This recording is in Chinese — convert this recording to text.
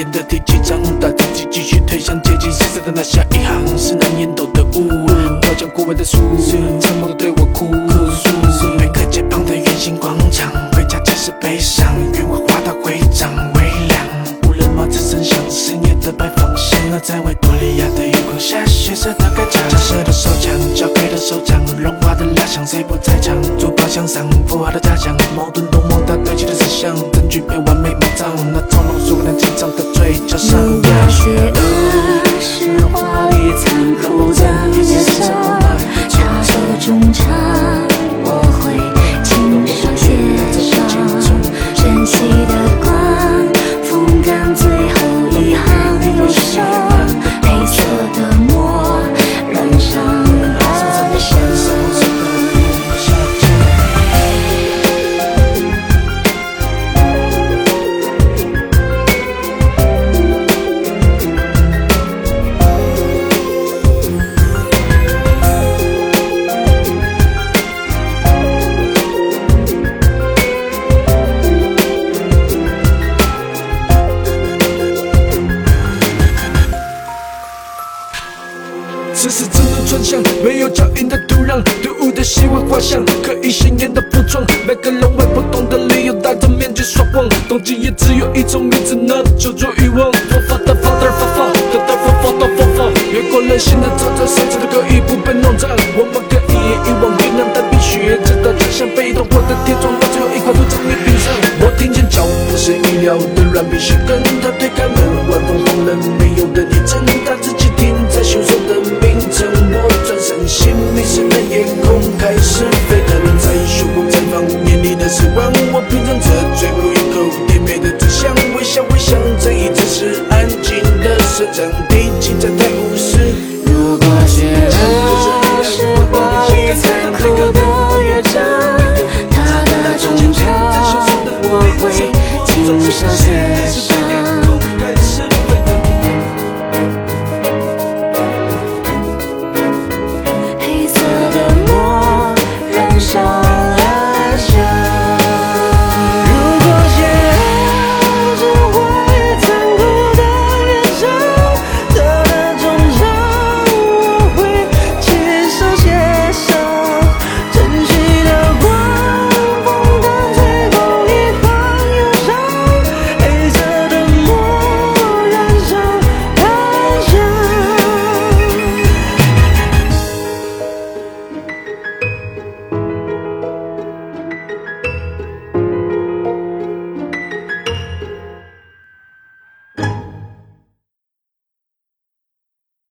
演的第几章？大自己继续推向阶级现实的那下一行，是难言斗的雾，飘将枯萎的树，沉默的对我哭诉。每个街旁的圆形广场，回家皆是悲伤，愿我花到会长微凉。无人帽子声响，深夜的摆放，险恶在维多利亚的月光下，血色的盖章，假设的手枪，交给的手掌，融化的蜡像，谁不在场？珠宝箱上，符号的假象，矛盾多梦，它堆积的思想，证据被完美埋葬，那从容肃然紧张的嘴角上。此时只能穿向，没有脚印的土壤，突兀的希望画像，可以显眼的服装，每个人为不同的理由戴着面具说谎，动机也只有一种名字，那就是欲望。佛法的 father 发发，得到佛法的佛法，越过人性的操作，甚至的可以不被弄脏。我们可以一言一往云南，但必须知道真相，被动我的铁窗，把最后一块布从你冰上。我听见脚步是意料的软皮鞋跟他推开开始沸腾，在胸口绽放眼里。的失望。我品尝着最后一口甜美的真相，微笑微笑，这一直是安静的生长，毕竟在太无视。如果血恶是华丽残